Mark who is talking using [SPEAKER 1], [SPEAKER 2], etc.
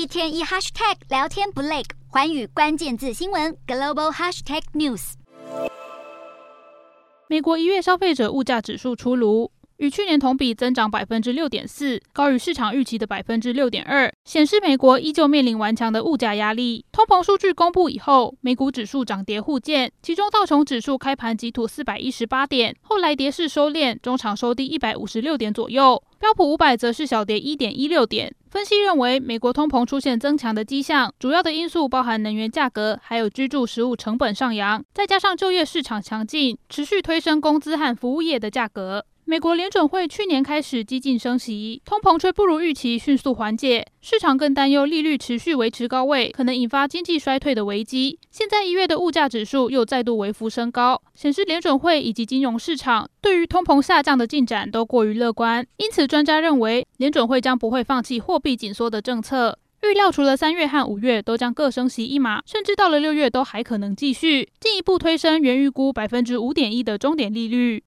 [SPEAKER 1] 一天一 hashtag 聊天不累，环宇关键字新闻 global hashtag news。
[SPEAKER 2] 美国一月消费者物价指数出炉。与去年同比增长百分之六点四，高于市场预期的百分之六点二，显示美国依旧面临顽强的物价压力。通膨数据公布以后，美股指数涨跌互见，其中道琼指数开盘急吐四百一十八点，后来跌势收敛，中场收低一百五十六点左右。标普五百则是小跌一点一六点。分析认为，美国通膨出现增强的迹象，主要的因素包含能源价格，还有居住食物成本上扬，再加上就业市场强劲，持续推升工资和服务业的价格。美国联准会去年开始激进升息，通膨却不如预期迅速缓解，市场更担忧利率持续维持高位，可能引发经济衰退的危机。现在一月的物价指数又再度微幅升高，显示联准会以及金融市场对于通膨下降的进展都过于乐观。因此，专家认为联准会将不会放弃货币紧缩的政策，预料除了三月和五月都将各升息一码，甚至到了六月都还可能继续进一步推升原预估百分之五点一的终点利率。